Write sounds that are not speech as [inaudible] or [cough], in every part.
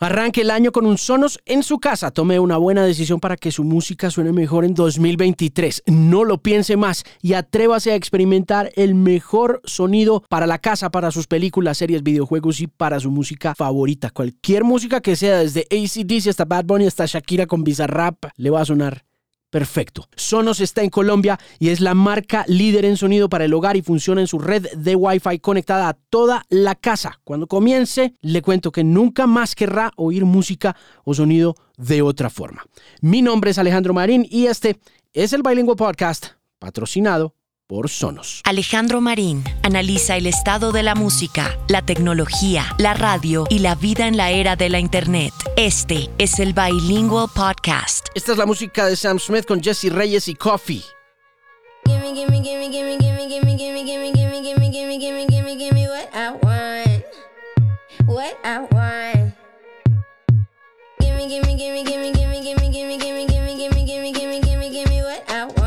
Arranque el año con un Sonos en su casa. Tome una buena decisión para que su música suene mejor en 2023. No lo piense más y atrévase a experimentar el mejor sonido para la casa, para sus películas, series, videojuegos y para su música favorita. Cualquier música que sea, desde ACDC hasta Bad Bunny hasta Shakira con Bizarrap, le va a sonar Perfecto. Sonos está en Colombia y es la marca líder en sonido para el hogar y funciona en su red de Wi-Fi conectada a toda la casa. Cuando comience, le cuento que nunca más querrá oír música o sonido de otra forma. Mi nombre es Alejandro Marín y este es el Bilingual Podcast, patrocinado por Sonos. Alejandro Marín analiza el estado de la música, la tecnología, la radio y la vida en la era de la Internet. Este es el Bilingual Podcast. Esta es la música de Sam Smith con Jesse Reyes y Coffee. Gimme, gimme, gimme, gimme, gimme, gimme, gimme, gimme, gimme, gimme, gimme, gimme, gimme, gimme what I want. What I want. Gimme, gimme, gimme, gimme, gimme, gimme, gimme, gimme, gimme, gimme, gimme, gimme, gimme, gimme what I want.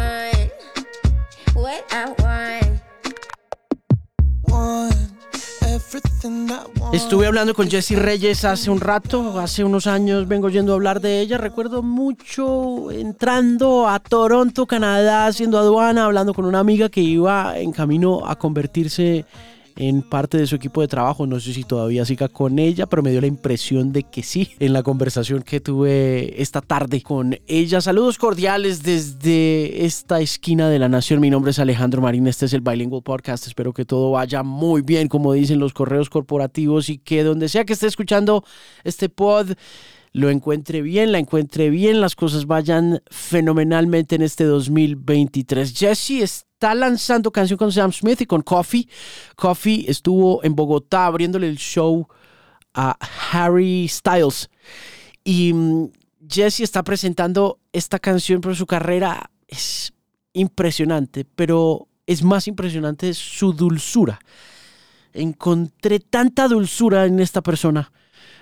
Estuve hablando con Jessie Reyes hace un rato, hace unos años vengo yendo a hablar de ella. Recuerdo mucho entrando a Toronto, Canadá, haciendo aduana, hablando con una amiga que iba en camino a convertirse en parte de su equipo de trabajo. No sé si todavía siga con ella, pero me dio la impresión de que sí en la conversación que tuve esta tarde con ella. Saludos cordiales desde esta esquina de la nación. Mi nombre es Alejandro Marín. Este es el Bilingual Podcast. Espero que todo vaya muy bien, como dicen los correos corporativos, y que donde sea que esté escuchando este pod lo encuentre bien, la encuentre bien, las cosas vayan fenomenalmente en este 2023. Jesse está lanzando canción con Sam Smith y con Coffee. Coffee estuvo en Bogotá abriéndole el show a Harry Styles. Y mm, Jesse está presentando esta canción por su carrera. Es impresionante, pero es más impresionante su dulzura. Encontré tanta dulzura en esta persona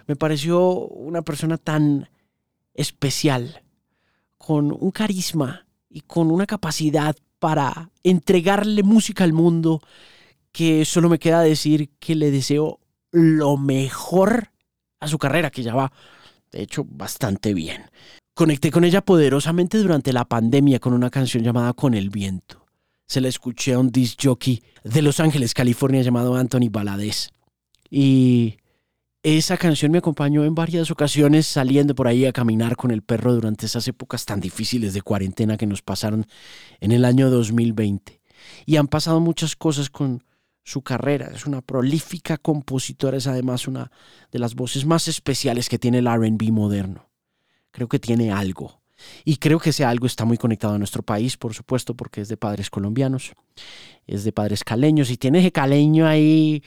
me pareció una persona tan especial, con un carisma y con una capacidad para entregarle música al mundo que solo me queda decir que le deseo lo mejor a su carrera, que ya va, de hecho, bastante bien. Conecté con ella poderosamente durante la pandemia con una canción llamada Con el viento. Se la escuché a un disc jockey de Los Ángeles, California, llamado Anthony Baladés. Y esa canción me acompañó en varias ocasiones saliendo por ahí a caminar con el perro durante esas épocas tan difíciles de cuarentena que nos pasaron en el año 2020. Y han pasado muchas cosas con su carrera. Es una prolífica compositora, es además una de las voces más especiales que tiene el RB moderno. Creo que tiene algo. Y creo que ese algo está muy conectado a nuestro país, por supuesto, porque es de padres colombianos, es de padres caleños y tiene ese caleño ahí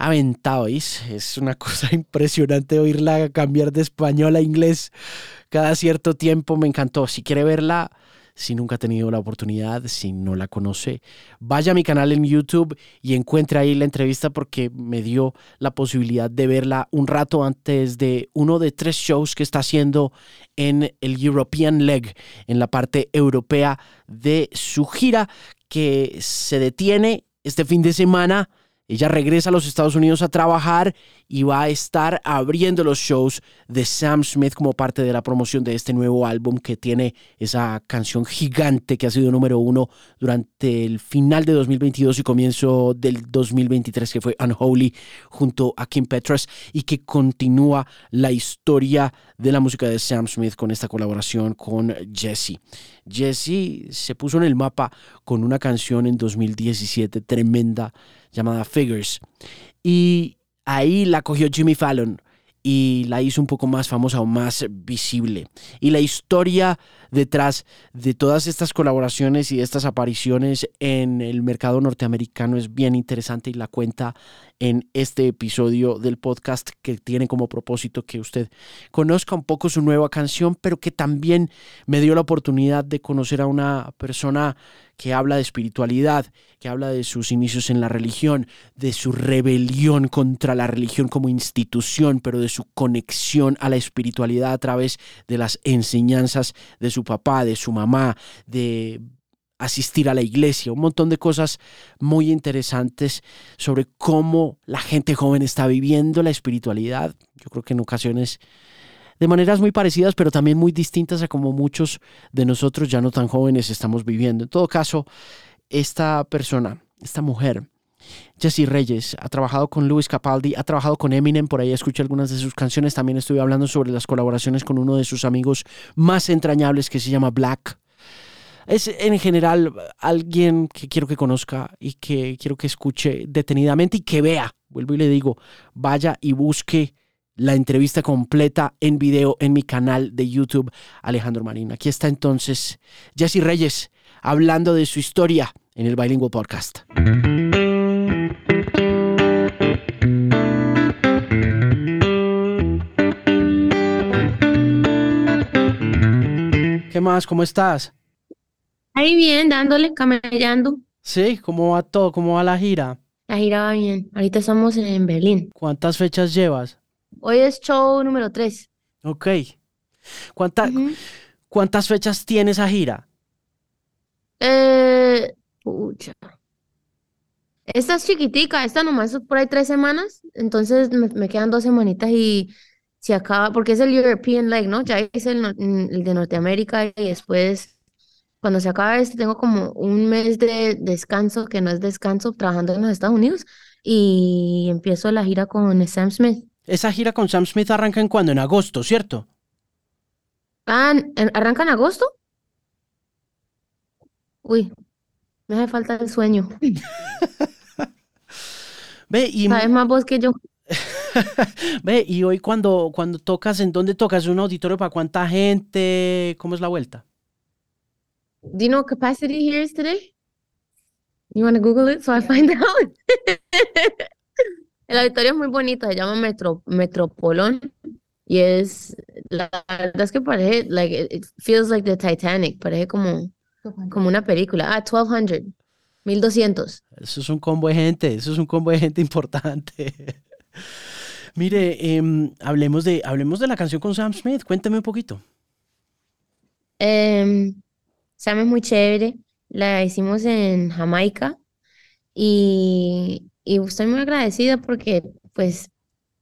aventado, Es una cosa [laughs] impresionante oírla cambiar de español a inglés cada cierto tiempo. Me encantó. Si quiere verla, si nunca ha tenido la oportunidad, si no la conoce, vaya a mi canal en YouTube y encuentre ahí la entrevista porque me dio la posibilidad de verla un rato antes de uno de tres shows que está haciendo en el European Leg, en la parte europea de su gira que se detiene este fin de semana ella regresa a los Estados Unidos a trabajar y va a estar abriendo los shows de Sam Smith como parte de la promoción de este nuevo álbum que tiene esa canción gigante que ha sido número uno durante el final de 2022 y comienzo del 2023 que fue Unholy junto a Kim Petras y que continúa la historia de la música de Sam Smith con esta colaboración con Jesse. Jesse se puso en el mapa con una canción en 2017 tremenda llamada Figures. Y ahí la cogió Jimmy Fallon y la hizo un poco más famosa o más visible. Y la historia detrás de todas estas colaboraciones y estas apariciones en el mercado norteamericano es bien interesante y la cuenta en este episodio del podcast que tiene como propósito que usted conozca un poco su nueva canción, pero que también me dio la oportunidad de conocer a una persona que habla de espiritualidad, que habla de sus inicios en la religión, de su rebelión contra la religión como institución, pero de su conexión a la espiritualidad a través de las enseñanzas de su papá, de su mamá, de asistir a la iglesia, un montón de cosas muy interesantes sobre cómo la gente joven está viviendo la espiritualidad. Yo creo que en ocasiones de maneras muy parecidas, pero también muy distintas a como muchos de nosotros ya no tan jóvenes estamos viviendo. En todo caso, esta persona, esta mujer, Jessie Reyes, ha trabajado con Luis Capaldi, ha trabajado con Eminem, por ahí escuché algunas de sus canciones, también estuve hablando sobre las colaboraciones con uno de sus amigos más entrañables que se llama Black. Es en general alguien que quiero que conozca y que quiero que escuche detenidamente y que vea, vuelvo y le digo, vaya y busque la entrevista completa en video en mi canal de YouTube, Alejandro Marín. Aquí está entonces Jesse Reyes hablando de su historia en el Bilingual Podcast. ¿Qué más? ¿Cómo estás? Ahí bien, dándole, camellando. Sí, ¿cómo va todo? ¿Cómo va la gira? La gira va bien. Ahorita estamos en Berlín. ¿Cuántas fechas llevas? Hoy es show número 3. Ok. ¿Cuántas fechas tiene esa gira? Eh, pucha. Esta es chiquitica, esta nomás es por ahí tres semanas, entonces me, quedan dos semanitas y se acaba, porque es el European Leg, ¿no? Ya es el, el de Norteamérica y después, cuando se acaba este, tengo como un mes de descanso, que no es descanso, trabajando en los Estados Unidos y empiezo la gira con Sam Smith. Esa gira con Sam Smith arranca en cuando? En agosto, ¿cierto? Ah, ¿arranca en agosto? Uy, me hace falta el sueño. [laughs] Ve, y... Sabes más vos que yo. [laughs] Ve, y hoy cuando, cuando tocas, ¿en dónde tocas? ¿Un auditorio para cuánta gente? ¿Cómo es la vuelta? Do you know capacity here is today? You want to Google it so I find [laughs] out? El auditorio es muy bonito, se llama Metro, Metropolón y es, la verdad es que parece, like, it feels like the Titanic, parece como, como una película. Ah, 1200, 1200. Eso es un combo de gente, eso es un combo de gente [laughs] importante. Mire, em, hablemos, de, hablemos de la canción con Sam Smith, cuéntame un poquito. Em, Sam es muy chévere, la hicimos en Jamaica y y estoy muy agradecida porque pues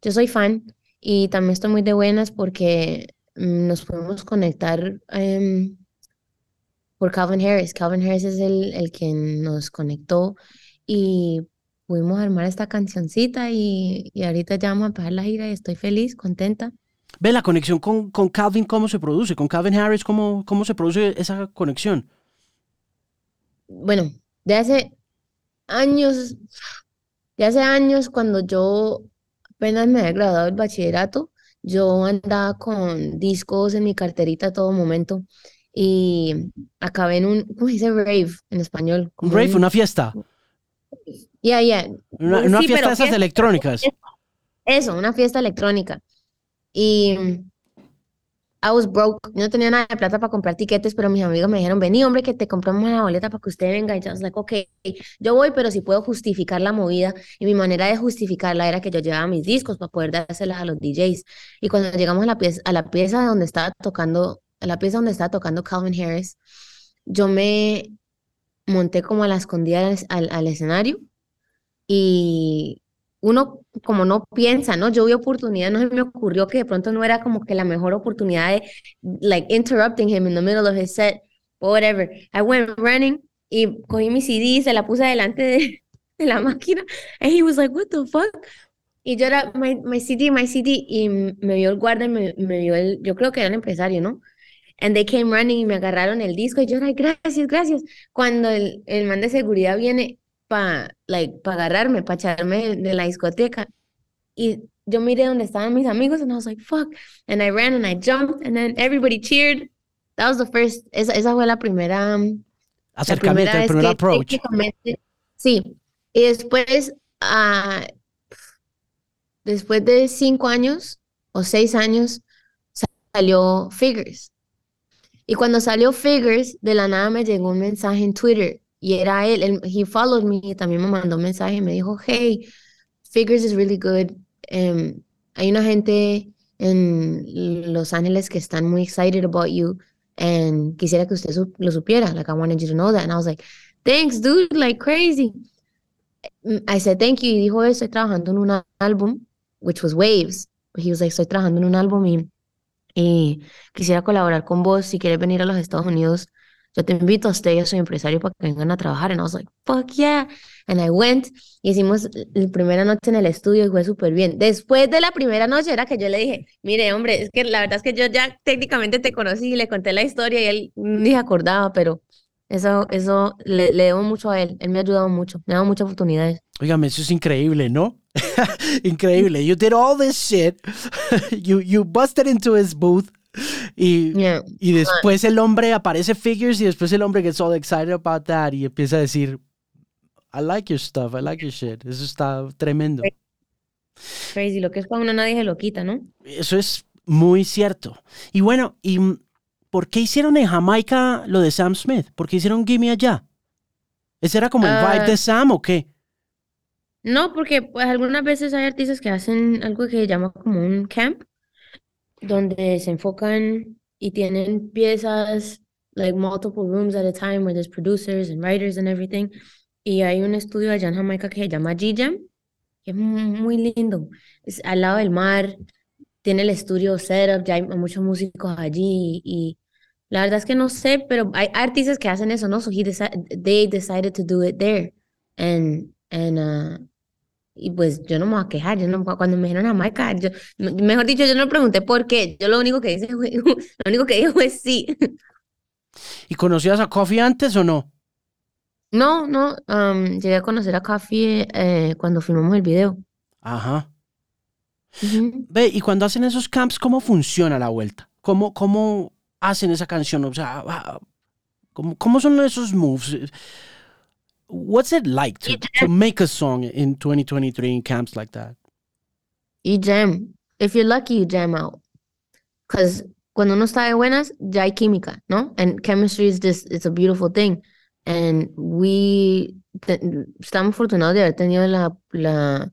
yo soy fan y también estoy muy de buenas porque mm, nos podemos conectar em, por Calvin Harris. Calvin Harris es el, el que nos conectó y pudimos armar esta cancioncita y, y ahorita ya vamos a empezar la gira y estoy feliz, contenta. Ve la conexión con, con Calvin, ¿cómo se produce? Con Calvin Harris, ¿cómo, ¿cómo se produce esa conexión? Bueno, de hace años, ya hace años, cuando yo apenas me había graduado del bachillerato, yo andaba con discos en mi carterita a todo momento y acabé en un, ¿cómo se dice rave en español? Un rave, una fiesta. Ya, ya. Una, fiesta de esas electrónicas. Eso, una fiesta electrónica. Y I was broke, no tenía nada de plata para comprar tiquetes, pero mis amigos me dijeron, vení hombre, que te compramos la boleta para que usted venga. Y yo was like, ok, yo voy, pero si puedo justificar la movida. Y mi manera de justificarla era que yo llevaba mis discos para poder dárselas a los DJs. Y cuando llegamos a la pieza, a la pieza donde estaba tocando, a la pieza donde estaba tocando Calvin Harris, yo me monté como a la escondida al, al escenario y uno como no piensa, ¿no? Yo vi oportunidad, no se me ocurrió que de pronto no era como que la mejor oportunidad de, like, interrupting him in the middle of his set, whatever. I went running y cogí mi CD, se la puse delante de, de la máquina, and he was like, what the fuck? Y yo era, my, my CD, my CD, y me vio el guardia, me, me vio el, yo creo que era el empresario, ¿no? And they came running y me agarraron el disco y yo era, gracias, gracias. Cuando el, el man de seguridad viene, para like, pa agarrarme, para echarme de la discoteca. Y yo miré donde estaban mis amigos and I was like, fuck. And I ran and I jumped and then everybody cheered. That was the first, esa, esa fue la primera... Um, Acercamiento, el primer approach. Sí. Y después, uh, después de cinco años o seis años, salió Figures. Y cuando salió Figures, de la nada me llegó un mensaje en Twitter y era él, él he followed me, también me mandó un mensaje y me dijo, hey, Figures is really good. Um, hay una gente en Los Ángeles que están muy excited about you. and quisiera que usted su- lo supiera. Like, I wanted you to know that. And I was like, thanks, dude, like crazy. Mm, I said, thank you. Y dijo, estoy trabajando en un álbum, which was Waves. He was like, estoy trabajando en un álbum y, y quisiera colaborar con vos. Si quieres venir a los Estados Unidos, yo te invito a usted y a su empresario para que vengan a trabajar. And I was like, fuck yeah. And I went y hicimos la primera noche en el estudio y fue súper bien. Después de la primera noche era que yo le dije, mire, hombre, es que la verdad es que yo ya técnicamente te conocí y le conté la historia y él ni se acordaba, pero eso, eso le, le debo mucho a él. Él me ha ayudado mucho, me ha dado muchas oportunidades. Óigame, eso es increíble, ¿no? [laughs] increíble. You did all this shit. [laughs] you, you busted into his booth. Y, Yeah. y después el hombre aparece figures y después el hombre gets all excited about that y empieza a decir, I like your stuff, I like your shit. Eso está tremendo. Crazy, lo que es para uno nadie se lo quita, ¿no? Eso es muy cierto. Y bueno, ¿y por qué hicieron en Jamaica lo de Sam Smith? ¿Por qué hicieron Gimme Allá? ¿Ese era como el vibe Ah. de Sam o qué? No, porque pues algunas veces hay artistas que hacen algo que se llama como un camp, donde se enfocan y tienen piezas, like multiple rooms at a time, where there's producers and writers and everything. Y hay un estudio allá en Jamaica que se llama G-Jam, que es mu- muy lindo. Es al lado del mar, tiene el estudio setup, ya hay muchos músicos allí y la verdad es que no sé, pero hay artistas que hacen eso, ¿no? So he deci- they decided to do it there. And, and, uh, y pues yo no me voy a quejar, yo no, cuando me dijeron Jamaica, yo, m- mejor dicho, yo no pregunté por qué, yo lo único que hice [laughs] lo único que dije fue sí. ¿Y conocías a Coffee antes o no? No, no, um, llegué a conocer a Coffee eh, cuando filmamos el video. Ajá. Ve, y cuando hacen esos camps, ¿cómo funciona la vuelta? ¿Cómo, cómo hacen esa canción? O sea, ah, ¿cómo, cómo son esos moves? What's it like to, to make a song in 2023 in camps like that? you jam. If you're lucky, you jam out. Because cuando uno está de buenas, ya hay química, ¿no? And chemistry is just, it's a beautiful thing. And we, te- estamos afortunados de haber tenido la, la,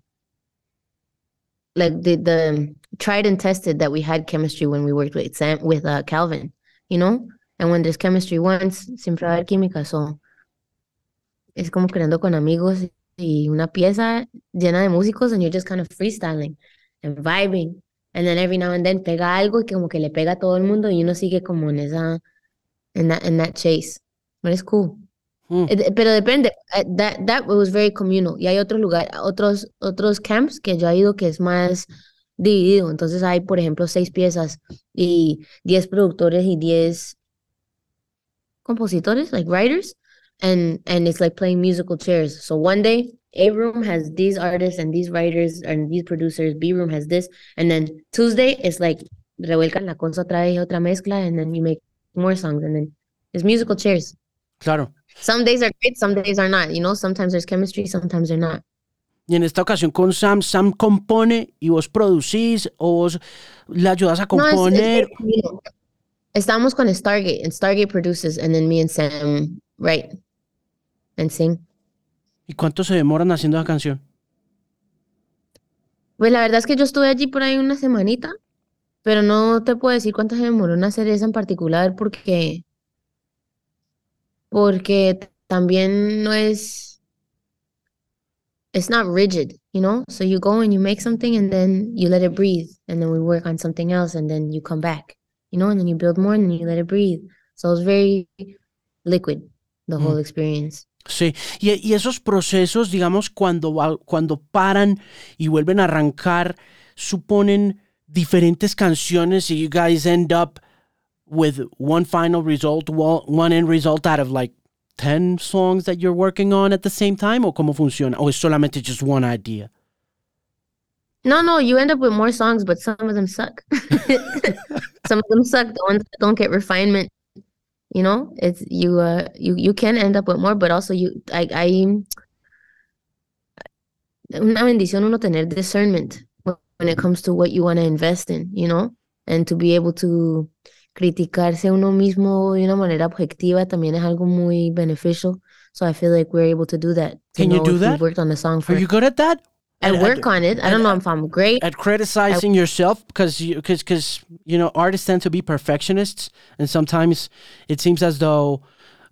like the, the tried and tested that we had chemistry when we worked with Sam, with uh, Calvin, you know? And when there's chemistry once, siempre va a haber química. So, es como creando con amigos y una pieza llena de músicos and you're just kind of freestyling and vibing. And then every now and then pega algo y como que le pega a todo el mundo y uno sigue como en esa, en that, in that chase. But it's cool. Eh, Pero depende, eh, that, that was very communal. Y hay otros lugares, otros, otros camps que yo he ido que es más dividido. Entonces hay, por ejemplo, seis piezas y diez productores y diez compositores, like writers. And, and it's like playing musical chairs. So one day, A room has these artists and these writers and these producers. B room has this. And then Tuesday is like revuelcan la cosa otra vez, otra mezcla, and then you make more songs. And then it's musical chairs. Claro. Some days are great, some days are not. You know, sometimes there's chemistry, sometimes they're not. Y en esta ocasión con Sam, Sam compone y vos producís o vos le ayudas a No, it's- it's componer. very. Estamos con Stargate, and Stargate produces, and then me and Sam write and sing. ¿Y cuánto se demoran haciendo esa canción? Pues la verdad es que yo estuve allí por ahí una semanita, pero no te puedo decir cuánto se demoró en hacer esa en particular porque, porque también no es, it's not rigid, you know? So you go and you make something and then you let it breathe and then we work on something else and then you come back, you know, and then you build more and then you let it breathe. So it's very liquid, the whole experience. Sí, y, y esos procesos, digamos, cuando, cuando paran y vuelven a arrancar, suponen diferentes canciones y you guys end up with one final result, one end result out of like 10 songs that you're working on at the same time, o cómo funciona, o es solamente just one idea. No, no, you end up with more songs, but some of them suck. [laughs] some of them suck. The ones that don't get refinement, you know, it's you. Uh, you you can end up with more, but also you. I I. Una bendición uno tener discernment when it comes to what you want to invest in, you know, and to be able to criticarse uno mismo de una manera objetiva también es algo muy beneficial. So I feel like we're able to do that. Can you do that? we worked on the song for Are you good at that? I And- work on it. I don't know if I'm great. at criticizing yourself because you because because you know artists tend to be perfectionists and sometimes it seems as though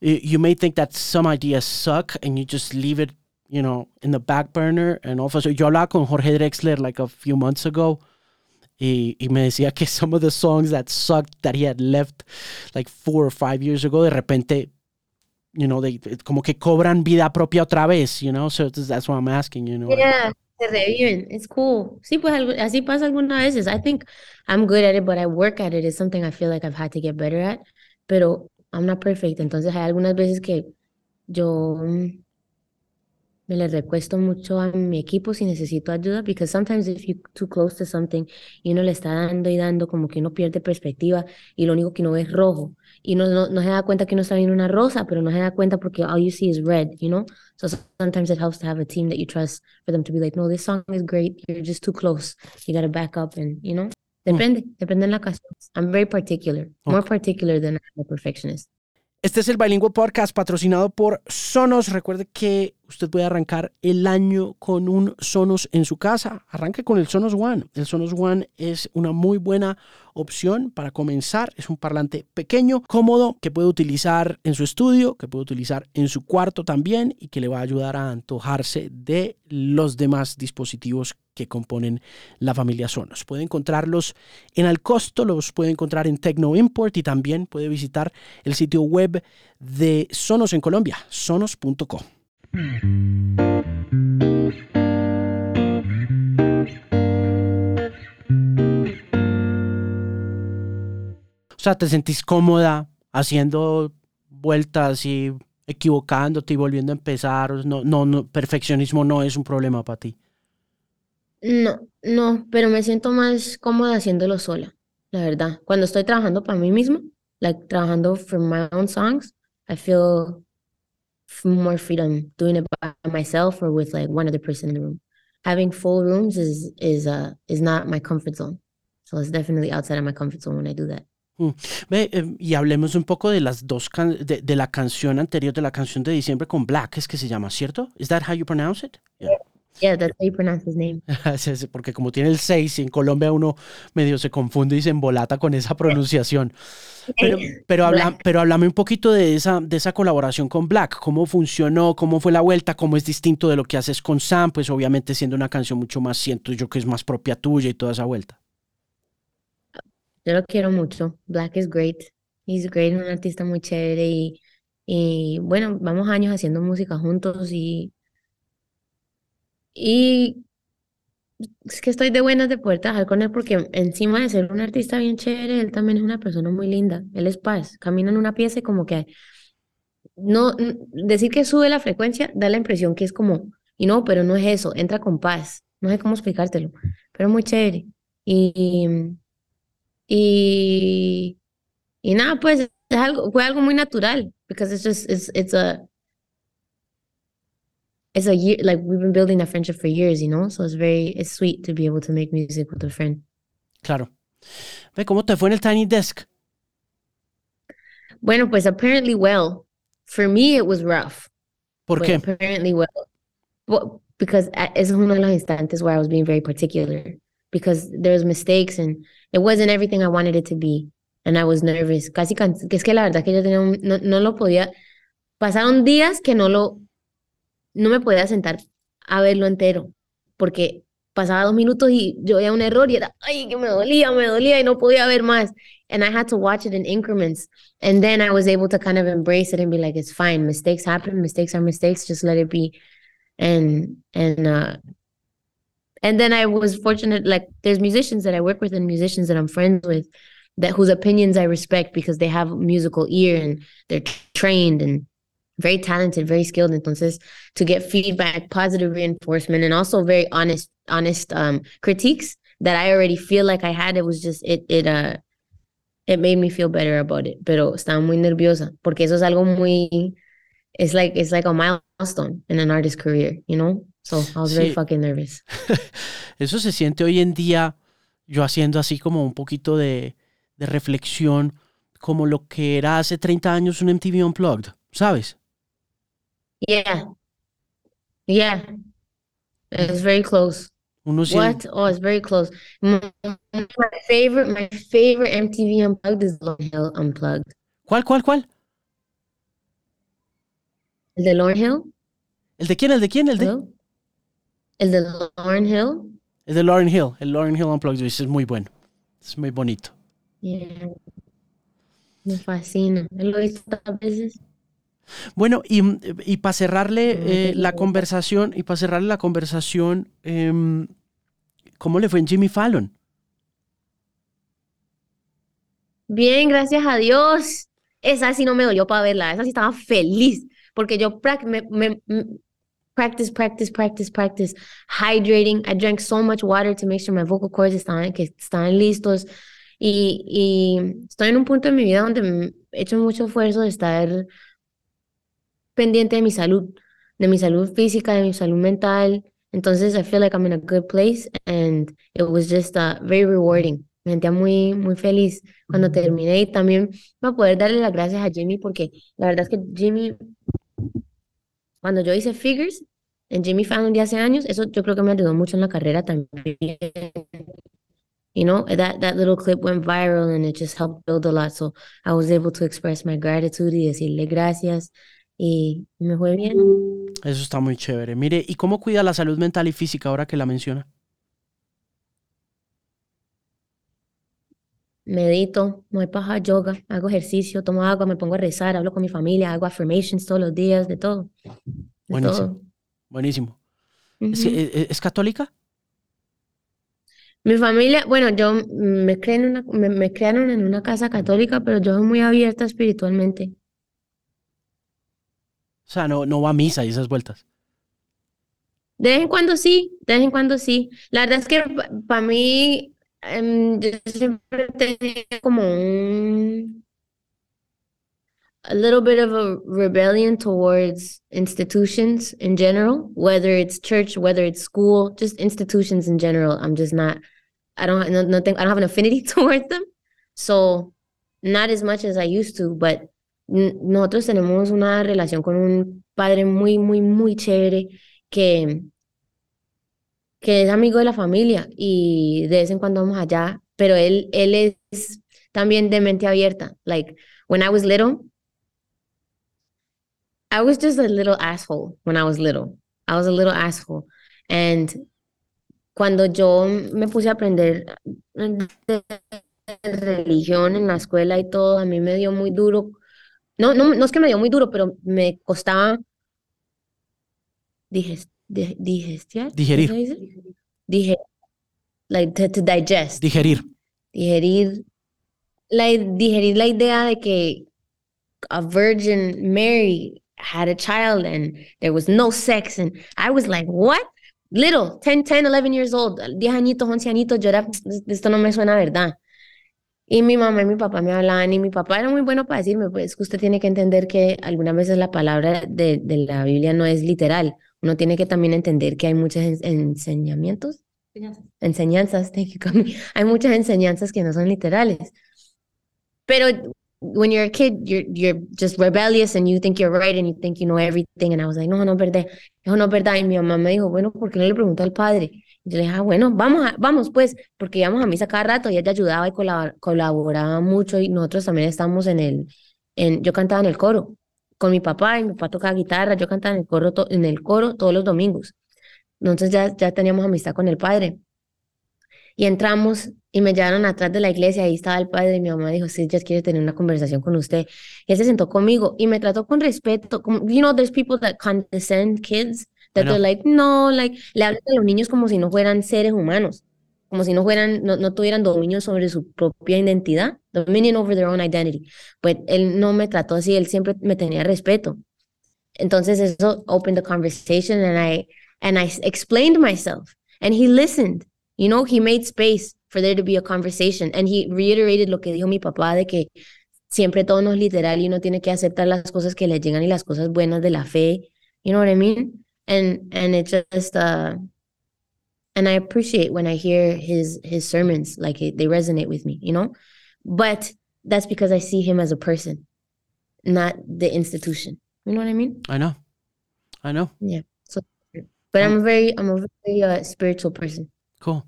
you may think that some ideas suck and you just leave it you know in the back burner and all. also yo hablaba con Jorge Drexler like a few months ago y, y me decía que some of the songs that sucked that he had left like four or five years ago de repente you know they como que cobran vida propia otra vez you know so that's why I'm asking you know Yeah, se reviven. It's cool. Sí, pues así pasa algunas veces. I think I'm good at it, but I work at it. It's something I feel like I've had to get better at. Pero I'm not perfect. Entonces hay algunas veces que yo mm, me le recuesto mucho a mi equipo si necesito ayuda, because sometimes if you're too close to something y uno le está dando y dando, como que uno pierde perspectiva y lo único que uno ve es rojo. Y no, no, no se da cuenta que uno está viendo una rosa, pero no se da cuenta porque all you see is red, you know? So sometimes it helps to have a team that you trust for them to be like, no, this song is great. You're just too close. You got to back up and, you know? Depende, depende en la ocasión. I'm very particular, more particular than a perfectionist. Este es el Bilingüe Podcast patrocinado por Sonos. Recuerde que usted puede arrancar el año con un Sonos en su casa. Arranque con el Sonos One. El Sonos One es una muy buena opción para comenzar. Es un parlante pequeño, cómodo, que puede utilizar en su estudio, que puede utilizar en su cuarto también y que le va a ayudar a antojarse de los demás dispositivos que componen la familia Sonos. Puede encontrarlos en al costo, los puede encontrar en Tecno Import y también puede visitar el sitio web de Sonos en Colombia, sonos.co. O sea, te sentís cómoda haciendo vueltas y equivocándote y volviendo a empezar. No, no, no, perfeccionismo no es un problema para ti. No, no, pero me siento más cómoda haciéndolo sola, la verdad. Cuando estoy trabajando para mí misma, like trabajando for my own songs, I feel more freedom doing it by myself or with like one other person in the room. Having full rooms is is uh is not my comfort zone. So it's definitely outside of my comfort zone when I do that. Ve, eh, y hablemos un poco de las dos de, de la canción anterior, de la canción de diciembre con Black, es que se llama, ¿cierto? ¿Is that how you pronounce it? Yeah. Yeah, that's how you pronounce his name. [laughs] Porque como tiene el 6 y en Colombia uno medio se confunde y se embolata con esa pronunciación. [laughs] Pero, pero, habla, Black. pero háblame un poquito de esa, de esa colaboración con Black. ¿Cómo funcionó? ¿Cómo fue la vuelta? ¿Cómo es distinto de lo que haces con Sam? Pues obviamente siendo una canción mucho más, siento yo que es más propia tuya y toda esa vuelta. Yo lo quiero mucho. Black is great. He's great, un artista muy chévere y, y bueno, vamos años haciendo música juntos y, y es que estoy de buenas de poder trabajar con él porque encima de ser un artista bien chévere, él también es una persona muy linda. Él es paz. Camina en una pieza como que no decir que sube la frecuencia da la impresión que es como, y no, pero no es eso, entra con paz. No sé cómo explicártelo, pero muy chévere. Y, y, y nada, pues es algo, fue algo muy natural, because it's just, it's, it's a, it's a year, like we've been building a friendship for years, you know, so it's very, it's sweet to be able to make music with a friend. Claro. Ve, ¿cómo te fue en el Tiny Desk? Bueno, pues apparently well. For me, it was rough. ¿Por qué? apparently well. Well, because eh, es uno de los instantes where I was being very particular because there was mistakes and it wasn't everything I wanted it to be. And I was nervous. Casi que es que la verdad que yo tenía un- no, no lo podía. Pasaron días que no lo, no me podía sentar a verlo entero porque pasaba dos minutos y yo veía un error y era, ay, que me dolía, me dolía y no podía ver más. And I had to watch it in increments. And then I was able to kind of embrace it and be like, it's fine. Mistakes happen. Mistakes are mistakes. Just let it be. And, and, uh, and then I was fortunate, like there's musicians that I work with and musicians that I'm friends with that whose opinions I respect because they have musical ear and they're trained and very talented, very skilled. Entonces, to get feedback, positive reinforcement, and also very honest, honest um, critiques that I already feel like I had, it was just it it uh it made me feel better about it. Pero estaba muy nerviosa porque eso es algo muy it's like it's like a milestone in an artist's career, you know? So I was very fucking nervous. [laughs] Eso se siente hoy en día, yo haciendo así como un poquito de, de reflexión, como lo que era hace 30 años un MTV Unplugged, ¿sabes? Yeah. Yeah. It's very close. Uno What? Oh, it's very close. My, my favorite, my favorite MTV Unplugged is Lauryn Hill Unplugged. ¿Cuál, cuál, cuál? El de Lauryn Hill? ¿El de quién? ¿El de quién? ¿El de? Hello? El de Lauryn Hill? El de Lauryn Hill. El Lauryn Hill Unplugged es muy bueno. Es muy bonito. Yeah. Me fascina. Lo he visto tantas veces. Bueno, y, y para cerrarle eh, la conversación, y para cerrarle la conversación, em, ¿cómo le fue en Jimmy Fallon? Bien, gracias a Dios. Esa sí no me dolió para verla. Esa sí estaba feliz. Porque yo me, me- me- practice, practice, practice, practice. Hydrating. I drank so much water to make sure my vocal cords estaban, que estaban listos. Y, y estoy en un punto en mi vida donde he hecho mucho esfuerzo de estar pendiente de mi salud, de mi salud física, de mi salud mental. Entonces, I feel like I'm in a good place and it was just uh, very rewarding. Me sentía muy, muy feliz cuando terminé y también para poder darle las gracias a Jimmy porque la verdad es que Jimmy, cuando yo hice Figures en Jimmy Fallon de hace años, eso yo creo que me ayudó mucho en la carrera también. You know, that, that little clip went viral and it just helped build a lot. So I was able to express my gratitude y decirle gracias y me fue bien. Eso está muy chévere. Mire, ¿y cómo cuida la salud mental y física ahora que la menciona? Medito, me voy para yoga, hago ejercicio, tomo agua, me pongo a rezar, hablo con mi familia, hago affirmations todos los días, de todo. De Buenísimo. todo. Buenísimo. ¿Es, Ujú. es- es católica? Mi familia, bueno, yo me crié en una, me, me criaron en una casa católica, pero yo soy muy abierta espiritualmente. Sea, no, no va a misa y esas vueltas. De vez en cuando sí, de vez en cuando sí. La verdad es que para mí, em, yo siempre tenido como un, a little bit of a rebellion towards institutions in general, whether it's church, whether it's school, just institutions in general. I'm just not, I don't, no, no think, I don't have an affinity [laughs] towards them. So, not as much as I used to, but nosotros tenemos una relación con un padre muy, muy, muy chévere que, que es amigo de la familia y de vez en cuando vamos allá, pero él, él es también de mente abierta. Like, when I was little, I was just a little asshole when I was little. I was a little asshole. And cuando yo me puse a aprender de religión en la escuela y todo, a mí me dio muy duro. No, no, no es que me dio muy duro, pero me costaba diges- di- digestiar. ¿cómo Digerir. Dije, like to, to digest Digerir. digerir la, digerir la idea de que a Virgin Mary had a child and there was no sex and I was like, what? Little, 10, 10, 11 years old, 10 añitos, 11 añitos, yo era, esto no me suena a verdad. Y mi mamá y mi papá me hablaban y mi papá era muy bueno para decirme, pues que usted tiene que entender que algunas veces la palabra de, de la Biblia no es literal. Uno tiene que también entender que hay muchos en- enseñamientos enseñanzas, [laughs] Cami. Hay muchas enseñanzas que no son literales. Pero when you're a kid, you're you're just rebellious and you think you're right and you think you know everything. And I was like, no, no es verdad, eso no es verdad. Y mi mamá me dijo, bueno, ¿por qué no le preguntó al padre? Yo le dije, ah, bueno, vamos, a- vamos pues, porque íbamos a misa cada rato y ella ayudaba y colabor- colaboraba mucho y nosotros también estábamos en el, en, yo cantaba en el coro con mi papá y mi papá tocaba guitarra, yo cantaba en el coro, en el coro todos los domingos. Entonces ya, ya teníamos amistad con el padre. Y entramos y me llevaron atrás de la iglesia, ahí estaba el padre y mi mamá dijo, sí, ya quiere tener una conversación con usted. Y él se sentó conmigo y me trató con respeto. Como, you know, there's people that condescend kids, that they're like, no, like, le hablan a los niños como si no fueran seres humanos, como si no fueran, no, no tuvieran dominio sobre su propia identidad, dominion over their own identity. Pues él no me trató así, él siempre me tenía respeto. Entonces eso opened the conversation and I and I explained myself and he listened. You know, he made space for there to be a conversation and he reiterated lo que dijo mi papá de que siempre todo no es literal y uno tiene que aceptar las cosas que le llegan y las cosas buenas de la fe. You know what I mean? And and it just uh and I appreciate when I hear his his sermons like it, they resonate with me, you know? But that's because I see him as a person, not the institution. You know what I mean? I know. I know. Yeah. So But I'm a very, I'm a very uh, spiritual person. Cool.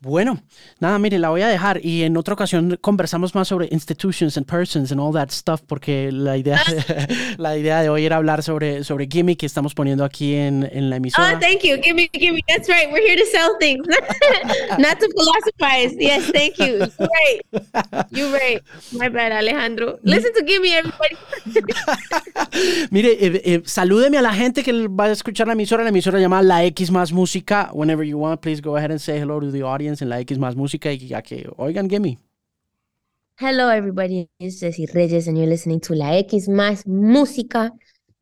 Bueno, nada, mire, la voy a dejar y en otra ocasión conversamos más sobre institutions and persons and all that stuff porque la idea, [laughs] la idea de hoy era hablar sobre, sobre Gimme que estamos poniendo aquí en, en la emisora. Oh, thank you. Gimme, gimme. That's right. We're here to sell things, [laughs] not to philosophize. Yes, thank you. You're right. You're right. My bad, Alejandro. Listen to Gimme, everybody. [laughs] mire, eh, eh, salúdeme a la gente que va a escuchar la emisora. La emisora llama La X Más Música. Whenever you want, please go ahead and say hello to the audience en la X más música y ya que oigan Gimme. Hello everybody, it's Jessie Reyes and you're listening to La X más música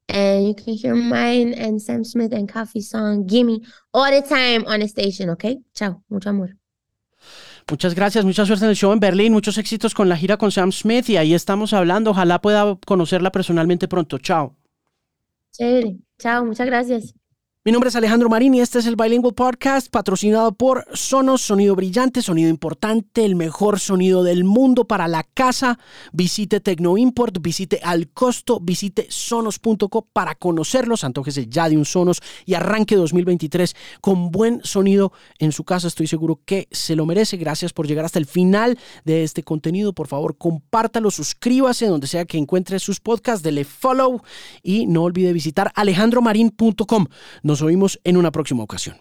and you can hear mine and Sam Smith and Coffee song Gimme all the time on the station, okay? Chao, mucho amor. Muchas gracias, mucha suerte en el show en Berlín, muchos éxitos con la gira con Sam Smith y ahí estamos hablando. Ojalá pueda conocerla personalmente pronto. Chao. Chévere. Chao, muchas gracias. Mi nombre es Alejandro Marín y este es el Bilingual Podcast patrocinado por Sonos, sonido brillante, sonido importante, el mejor sonido del mundo para la casa. Visite Tecnoimport, visite al costo, visite sonos.co para conocerlos. Antójese ya de un Sonos y arranque 2023 con buen sonido en su casa. Estoy seguro que se lo merece. Gracias por llegar hasta el final de este contenido. Por favor, compártalo, suscríbase donde sea que encuentre sus podcasts, dele follow y no olvide visitar alejandromarin.com. Nos oímos en una próxima ocasión.